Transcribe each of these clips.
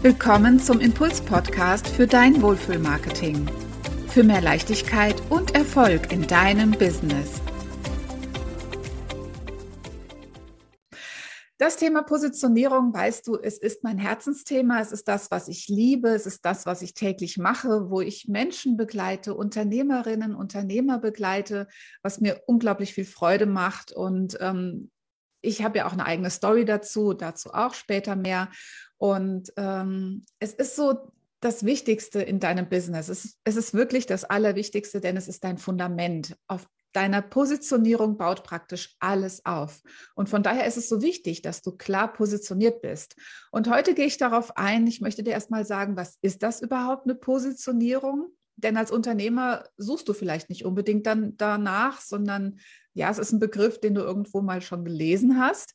Willkommen zum Impuls-Podcast für dein Wohlfühlmarketing. Für mehr Leichtigkeit und Erfolg in deinem Business. Das Thema Positionierung, weißt du, es ist mein Herzensthema. Es ist das, was ich liebe. Es ist das, was ich täglich mache, wo ich Menschen begleite, Unternehmerinnen, Unternehmer begleite, was mir unglaublich viel Freude macht. Und ähm, ich habe ja auch eine eigene Story dazu, dazu auch später mehr. Und ähm, es ist so das Wichtigste in deinem Business. Es, es ist wirklich das Allerwichtigste, denn es ist dein Fundament. Auf deiner Positionierung baut praktisch alles auf. Und von daher ist es so wichtig, dass du klar positioniert bist. Und heute gehe ich darauf ein. Ich möchte dir erstmal sagen, was ist das überhaupt eine Positionierung? Denn als Unternehmer suchst du vielleicht nicht unbedingt dann danach, sondern ja, es ist ein Begriff, den du irgendwo mal schon gelesen hast.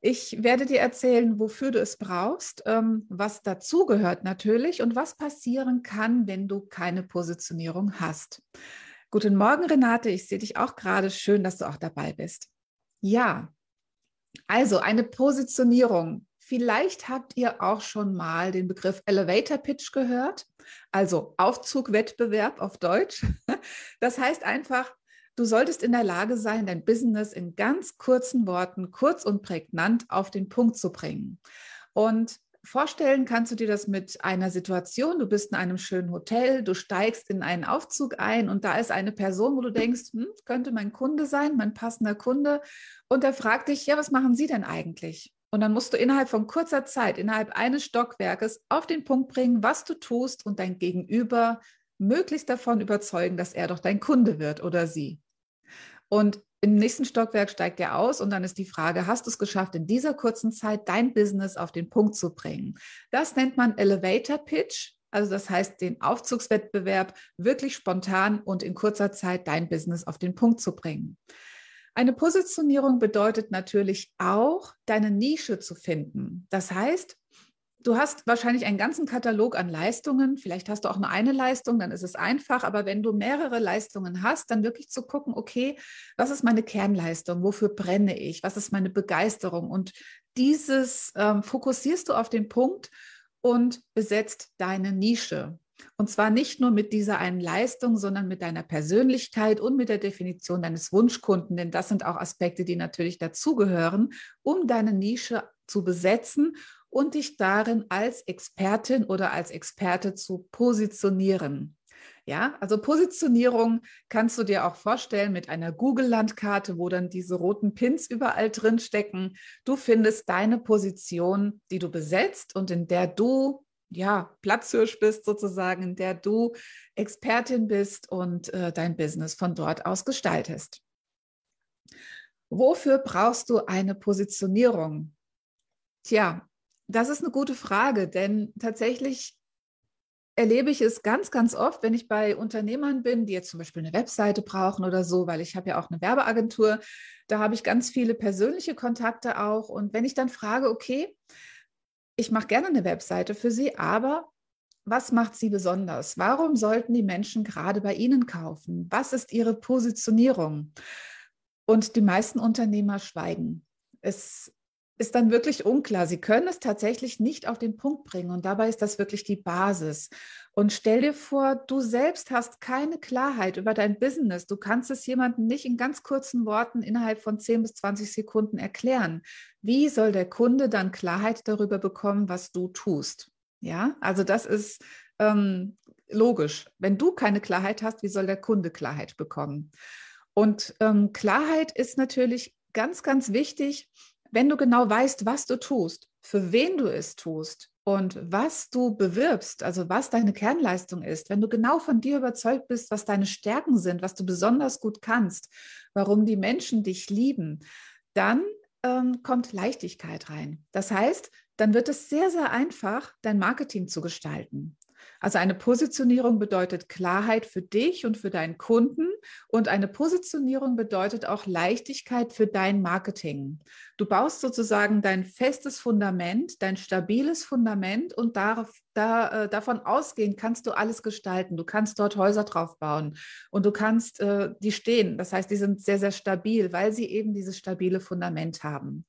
Ich werde dir erzählen, wofür du es brauchst, ähm, was dazugehört natürlich und was passieren kann, wenn du keine Positionierung hast. Guten Morgen, Renate. Ich sehe dich auch gerade. Schön, dass du auch dabei bist. Ja, also eine Positionierung. Vielleicht habt ihr auch schon mal den Begriff Elevator Pitch gehört, also Aufzugwettbewerb auf Deutsch. Das heißt einfach, Du solltest in der Lage sein, dein Business in ganz kurzen Worten, kurz und prägnant auf den Punkt zu bringen. Und vorstellen kannst du dir das mit einer Situation, du bist in einem schönen Hotel, du steigst in einen Aufzug ein und da ist eine Person, wo du denkst, hm, könnte mein Kunde sein, mein passender Kunde. Und er fragt dich, ja, was machen Sie denn eigentlich? Und dann musst du innerhalb von kurzer Zeit, innerhalb eines Stockwerkes auf den Punkt bringen, was du tust und dein Gegenüber möglichst davon überzeugen, dass er doch dein Kunde wird oder sie. Und im nächsten Stockwerk steigt er aus und dann ist die Frage, hast du es geschafft, in dieser kurzen Zeit dein Business auf den Punkt zu bringen? Das nennt man Elevator Pitch. Also das heißt, den Aufzugswettbewerb wirklich spontan und in kurzer Zeit dein Business auf den Punkt zu bringen. Eine Positionierung bedeutet natürlich auch, deine Nische zu finden. Das heißt, Du hast wahrscheinlich einen ganzen Katalog an Leistungen. Vielleicht hast du auch nur eine Leistung, dann ist es einfach. Aber wenn du mehrere Leistungen hast, dann wirklich zu gucken, okay, was ist meine Kernleistung? Wofür brenne ich? Was ist meine Begeisterung? Und dieses ähm, fokussierst du auf den Punkt und besetzt deine Nische. Und zwar nicht nur mit dieser einen Leistung, sondern mit deiner Persönlichkeit und mit der Definition deines Wunschkunden, denn das sind auch Aspekte, die natürlich dazugehören, um deine Nische zu besetzen und dich darin als Expertin oder als Experte zu positionieren. Ja, also Positionierung kannst du dir auch vorstellen mit einer Google-Landkarte, wo dann diese roten Pins überall drin stecken. Du findest deine Position, die du besetzt und in der du ja Platzhirsch bist sozusagen, in der du Expertin bist und äh, dein Business von dort aus gestaltest. Wofür brauchst du eine Positionierung? Tja, das ist eine gute Frage, denn tatsächlich erlebe ich es ganz, ganz oft, wenn ich bei Unternehmern bin, die jetzt zum Beispiel eine Webseite brauchen oder so, weil ich habe ja auch eine Werbeagentur, da habe ich ganz viele persönliche Kontakte auch. Und wenn ich dann frage, okay, ich mache gerne eine Webseite für Sie, aber was macht Sie besonders? Warum sollten die Menschen gerade bei Ihnen kaufen? Was ist Ihre Positionierung? Und die meisten Unternehmer schweigen. Es ist dann wirklich unklar. Sie können es tatsächlich nicht auf den Punkt bringen und dabei ist das wirklich die Basis. Und stell dir vor, du selbst hast keine Klarheit über dein Business. Du kannst es jemandem nicht in ganz kurzen Worten innerhalb von 10 bis 20 Sekunden erklären. Wie soll der Kunde dann Klarheit darüber bekommen, was du tust? Ja, also das ist ähm, logisch. Wenn du keine Klarheit hast, wie soll der Kunde Klarheit bekommen? Und ähm, Klarheit ist natürlich ganz, ganz wichtig, wenn du genau weißt, was du tust, für wen du es tust und was du bewirbst, also was deine Kernleistung ist, wenn du genau von dir überzeugt bist, was deine Stärken sind, was du besonders gut kannst, warum die Menschen dich lieben, dann ähm, kommt Leichtigkeit rein. Das heißt, dann wird es sehr, sehr einfach, dein Marketing zu gestalten. Also eine Positionierung bedeutet Klarheit für dich und für deinen Kunden und eine Positionierung bedeutet auch Leichtigkeit für dein Marketing. Du baust sozusagen dein festes Fundament, dein stabiles Fundament und darauf, da, äh, davon ausgehend kannst du alles gestalten. Du kannst dort Häuser drauf bauen und du kannst äh, die stehen. Das heißt, die sind sehr, sehr stabil, weil sie eben dieses stabile Fundament haben.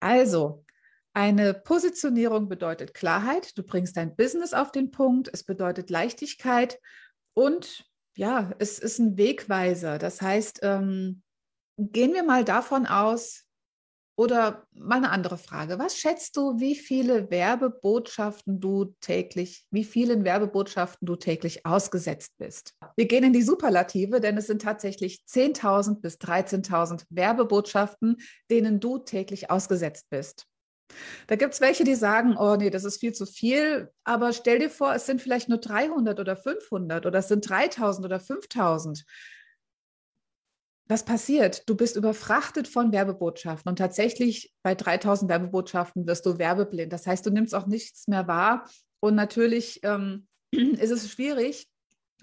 Also, Eine Positionierung bedeutet Klarheit. Du bringst dein Business auf den Punkt. Es bedeutet Leichtigkeit und ja, es ist ein Wegweiser. Das heißt, ähm, gehen wir mal davon aus, oder mal eine andere Frage. Was schätzt du, wie viele Werbebotschaften du täglich, wie vielen Werbebotschaften du täglich ausgesetzt bist? Wir gehen in die Superlative, denn es sind tatsächlich 10.000 bis 13.000 Werbebotschaften, denen du täglich ausgesetzt bist. Da gibt es welche, die sagen, oh nee, das ist viel zu viel, aber stell dir vor, es sind vielleicht nur 300 oder 500 oder es sind 3000 oder 5000 was passiert? Du bist überfrachtet von Werbebotschaften und tatsächlich bei 3000 Werbebotschaften wirst du werbeblind. Das heißt, du nimmst auch nichts mehr wahr und natürlich ähm, ist es schwierig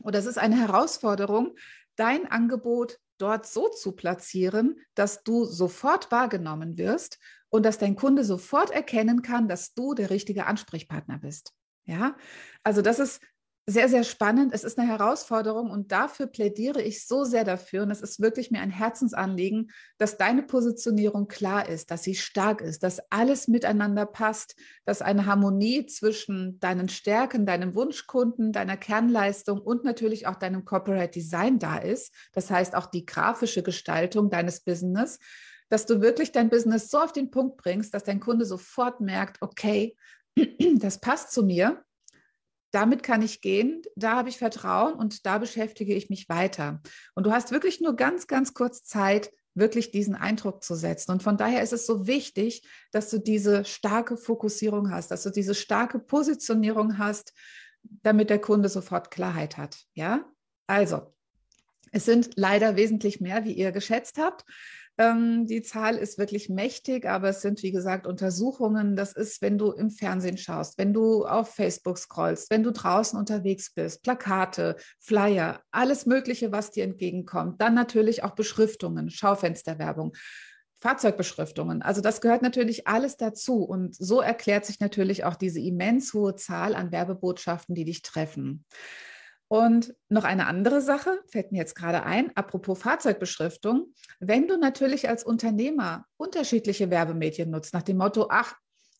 oder es ist eine Herausforderung, dein Angebot dort so zu platzieren, dass du sofort wahrgenommen wirst und dass dein Kunde sofort erkennen kann, dass du der richtige Ansprechpartner bist. Ja, also das ist sehr, sehr spannend. Es ist eine Herausforderung und dafür plädiere ich so sehr dafür. Und es ist wirklich mir ein Herzensanliegen, dass deine Positionierung klar ist, dass sie stark ist, dass alles miteinander passt, dass eine Harmonie zwischen deinen Stärken, deinem Wunschkunden, deiner Kernleistung und natürlich auch deinem Corporate Design da ist. Das heißt auch die grafische Gestaltung deines Business dass du wirklich dein Business so auf den Punkt bringst, dass dein Kunde sofort merkt, okay, das passt zu mir damit kann ich gehen, da habe ich Vertrauen und da beschäftige ich mich weiter. Und du hast wirklich nur ganz, ganz kurz Zeit, wirklich diesen Eindruck zu setzen. Und von daher ist es so wichtig, dass du diese starke Fokussierung hast, dass du diese starke Positionierung hast, damit der Kunde sofort Klarheit hat. Ja, also es sind leider wesentlich mehr, wie ihr geschätzt habt. Ähm, die Zahl ist wirklich mächtig, aber es sind, wie gesagt, Untersuchungen. Das ist, wenn du im Fernsehen schaust, wenn du auf Facebook scrollst, wenn du draußen unterwegs bist, Plakate, Flyer, alles Mögliche, was dir entgegenkommt. Dann natürlich auch Beschriftungen, Schaufensterwerbung. Fahrzeugbeschriftungen. Also das gehört natürlich alles dazu. Und so erklärt sich natürlich auch diese immens hohe Zahl an Werbebotschaften, die dich treffen. Und noch eine andere Sache, fällt mir jetzt gerade ein, apropos Fahrzeugbeschriftung. Wenn du natürlich als Unternehmer unterschiedliche Werbemedien nutzt, nach dem Motto, ach,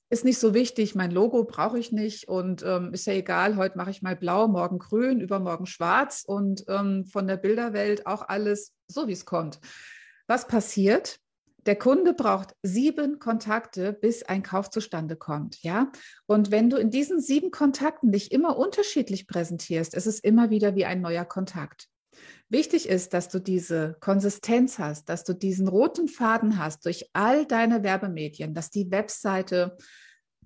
ist nicht so wichtig, mein Logo brauche ich nicht und ähm, ist ja egal, heute mache ich mal blau, morgen grün, übermorgen schwarz und ähm, von der Bilderwelt auch alles so, wie es kommt. Was passiert? Der Kunde braucht sieben Kontakte, bis ein Kauf zustande kommt, ja. Und wenn du in diesen sieben Kontakten dich immer unterschiedlich präsentierst, ist es immer wieder wie ein neuer Kontakt. Wichtig ist, dass du diese Konsistenz hast, dass du diesen roten Faden hast durch all deine Werbemedien, dass die Webseite,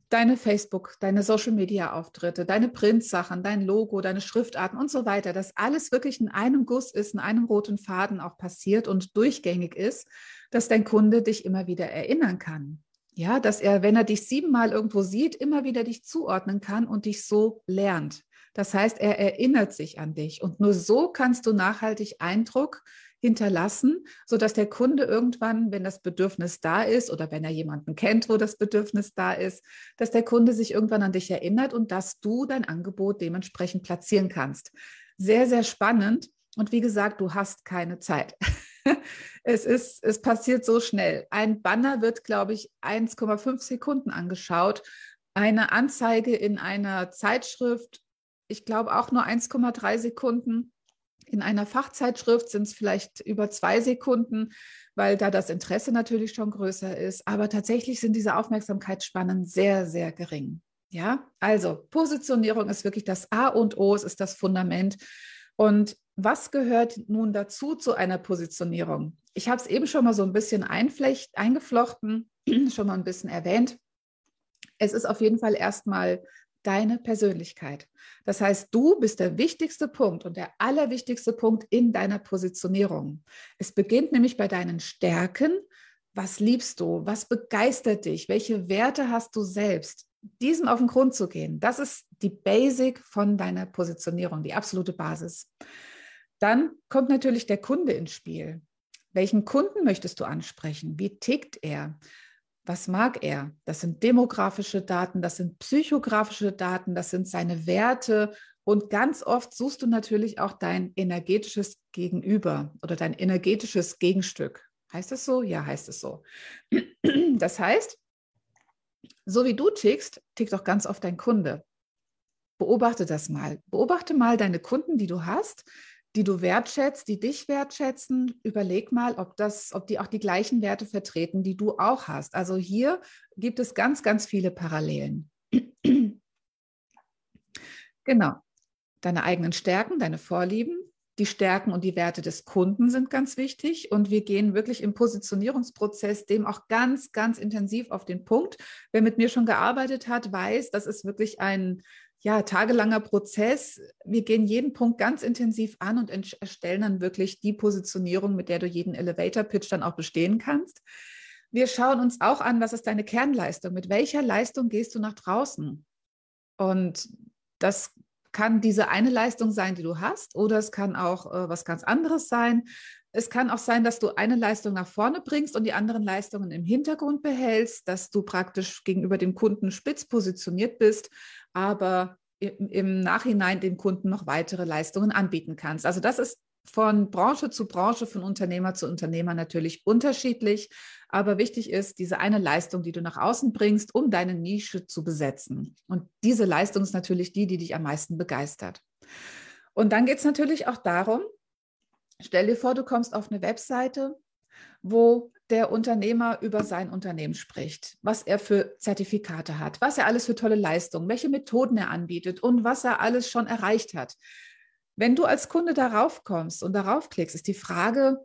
deine Facebook, deine Social Media Auftritte, deine Printsachen, dein Logo, deine Schriftarten und so weiter, dass alles wirklich in einem Guss ist, in einem roten Faden auch passiert und durchgängig ist dass dein Kunde dich immer wieder erinnern kann. Ja, dass er, wenn er dich siebenmal irgendwo sieht, immer wieder dich zuordnen kann und dich so lernt. Das heißt, er erinnert sich an dich und nur so kannst du nachhaltig Eindruck hinterlassen, sodass der Kunde irgendwann, wenn das Bedürfnis da ist oder wenn er jemanden kennt, wo das Bedürfnis da ist, dass der Kunde sich irgendwann an dich erinnert und dass du dein Angebot dementsprechend platzieren kannst. Sehr, sehr spannend. Und wie gesagt, du hast keine Zeit. es ist, es passiert so schnell. Ein Banner wird, glaube ich, 1,5 Sekunden angeschaut. Eine Anzeige in einer Zeitschrift, ich glaube auch nur 1,3 Sekunden. In einer Fachzeitschrift sind es vielleicht über zwei Sekunden, weil da das Interesse natürlich schon größer ist. Aber tatsächlich sind diese Aufmerksamkeitsspannen sehr, sehr gering. Ja, also Positionierung ist wirklich das A und O, es ist das Fundament. Und was gehört nun dazu zu einer Positionierung? Ich habe es eben schon mal so ein bisschen einflecht, eingeflochten, schon mal ein bisschen erwähnt. Es ist auf jeden Fall erstmal deine Persönlichkeit. Das heißt, du bist der wichtigste Punkt und der allerwichtigste Punkt in deiner Positionierung. Es beginnt nämlich bei deinen Stärken. Was liebst du? Was begeistert dich? Welche Werte hast du selbst? Diesem auf den Grund zu gehen, das ist die Basic von deiner Positionierung, die absolute Basis. Dann kommt natürlich der Kunde ins Spiel. Welchen Kunden möchtest du ansprechen? Wie tickt er? Was mag er? Das sind demografische Daten, das sind psychografische Daten, das sind seine Werte. Und ganz oft suchst du natürlich auch dein energetisches Gegenüber oder dein energetisches Gegenstück. Heißt es so? Ja, heißt es so. Das heißt, so wie du tickst, tickt auch ganz oft dein Kunde. Beobachte das mal. Beobachte mal deine Kunden, die du hast, die du wertschätzt, die dich wertschätzen. Überleg mal, ob das, ob die auch die gleichen Werte vertreten, die du auch hast. Also hier gibt es ganz, ganz viele Parallelen. genau. Deine eigenen Stärken, deine Vorlieben, die Stärken und die Werte des Kunden sind ganz wichtig. Und wir gehen wirklich im Positionierungsprozess dem auch ganz, ganz intensiv auf den Punkt. Wer mit mir schon gearbeitet hat, weiß, das ist wirklich ein ja, tagelanger Prozess. Wir gehen jeden Punkt ganz intensiv an und erstellen dann wirklich die Positionierung, mit der du jeden Elevator-Pitch dann auch bestehen kannst. Wir schauen uns auch an, was ist deine Kernleistung? Mit welcher Leistung gehst du nach draußen? Und das kann diese eine Leistung sein, die du hast, oder es kann auch äh, was ganz anderes sein. Es kann auch sein, dass du eine Leistung nach vorne bringst und die anderen Leistungen im Hintergrund behältst, dass du praktisch gegenüber dem Kunden spitz positioniert bist, aber im, Nachhinein dem Kunden noch weitere Leistungen anbieten kannst. Also das ist von Branche zu Branche, von Unternehmer zu Unternehmer natürlich unterschiedlich. Aber wichtig ist diese eine Leistung, die du nach außen bringst, um deine Nische zu besetzen. Und diese Leistung ist natürlich die, die dich am meisten begeistert. Und dann geht es natürlich auch darum, stell dir vor, du kommst auf eine Webseite, wo der Unternehmer über sein Unternehmen spricht, was er für Zertifikate hat, was er alles für tolle Leistungen, welche Methoden er anbietet und was er alles schon erreicht hat. Wenn du als Kunde darauf kommst und darauf klickst, ist die Frage,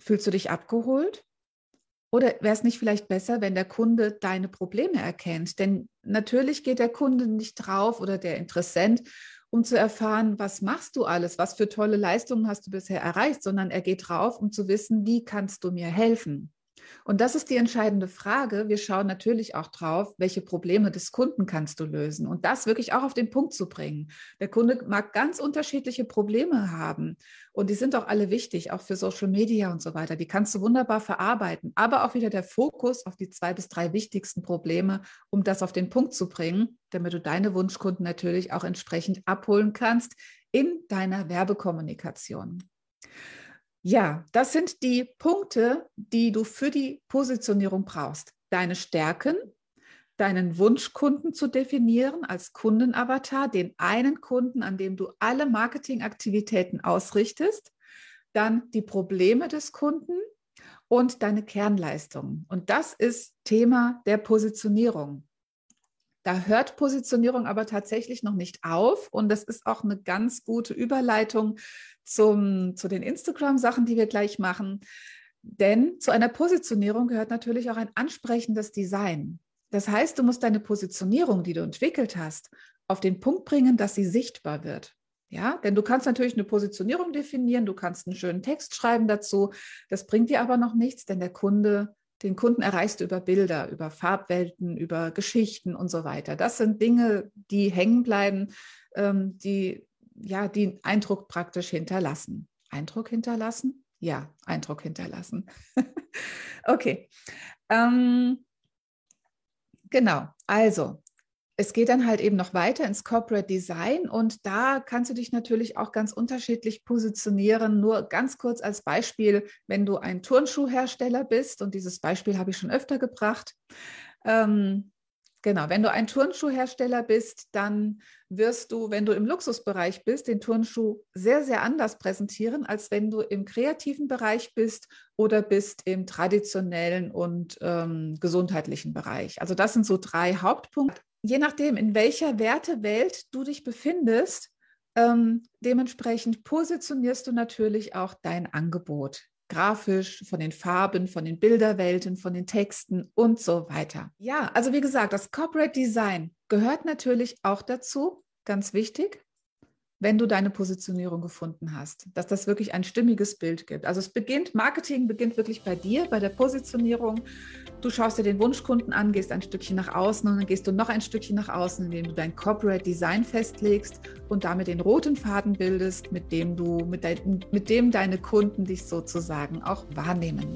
fühlst du dich abgeholt? Oder wäre es nicht vielleicht besser, wenn der Kunde deine Probleme erkennt? Denn natürlich geht der Kunde nicht drauf oder der Interessent, um zu erfahren, was machst du alles, was für tolle Leistungen hast du bisher erreicht, sondern er geht drauf, um zu wissen, wie kannst du mir helfen? Und das ist die entscheidende Frage. Wir schauen natürlich auch drauf, welche Probleme des Kunden kannst du lösen und das wirklich auch auf den Punkt zu bringen. Der Kunde mag ganz unterschiedliche Probleme haben und die sind auch alle wichtig, auch für Social Media und so weiter. Die kannst du wunderbar verarbeiten, aber auch wieder der Fokus auf die zwei bis drei wichtigsten Probleme, um das auf den Punkt zu bringen, damit du deine Wunschkunden natürlich auch entsprechend abholen kannst in deiner Werbekommunikation. Ja, das sind die Punkte, die du für die Positionierung brauchst. Deine Stärken, deinen Wunschkunden zu definieren als Kundenavatar, den einen Kunden, an dem du alle Marketingaktivitäten ausrichtest, dann die Probleme des Kunden und deine Kernleistungen. Und das ist Thema der Positionierung. Da hört Positionierung aber tatsächlich noch nicht auf. Und das ist auch eine ganz gute Überleitung zum, zu den Instagram-Sachen, die wir gleich machen. Denn zu einer Positionierung gehört natürlich auch ein ansprechendes Design. Das heißt, du musst deine Positionierung, die du entwickelt hast, auf den Punkt bringen, dass sie sichtbar wird. Ja, denn du kannst natürlich eine Positionierung definieren, du kannst einen schönen Text schreiben dazu. Das bringt dir aber noch nichts, denn der Kunde den Kunden erreichst du über Bilder, über Farbwelten, über Geschichten und so weiter. Das sind Dinge, die hängen bleiben, ähm, die ja den Eindruck praktisch hinterlassen. Eindruck hinterlassen? Ja, Eindruck hinterlassen. okay. Ähm, genau. Also es geht dann halt eben noch weiter ins Corporate Design und da kannst du dich natürlich auch ganz unterschiedlich positionieren. Nur ganz kurz als Beispiel, wenn du ein Turnschuhhersteller bist und dieses Beispiel habe ich schon öfter gebracht. Ähm, genau, wenn du ein Turnschuhhersteller bist, dann wirst du, wenn du im Luxusbereich bist, den Turnschuh sehr, sehr anders präsentieren, als wenn du im kreativen Bereich bist oder bist im traditionellen und ähm, gesundheitlichen Bereich. Also das sind so drei Hauptpunkte je nachdem, in welcher Wertewelt du dich befindest, ähm, dementsprechend positionierst du natürlich auch dein Angebot. Grafisch, von den Farben, von den Bilderwelten, von den Texten und so weiter. Ja, also wie gesagt, das Corporate Design gehört natürlich auch dazu, ganz wichtig wenn du deine Positionierung gefunden hast, dass das wirklich ein stimmiges Bild gibt. Also es beginnt, Marketing beginnt wirklich bei dir, bei der Positionierung. Du schaust dir den Wunschkunden an, gehst ein Stückchen nach außen und dann gehst du noch ein Stückchen nach außen, indem du dein Corporate Design festlegst und damit den roten Faden bildest, mit dem du, mit, dein, mit dem deine Kunden dich sozusagen auch wahrnehmen.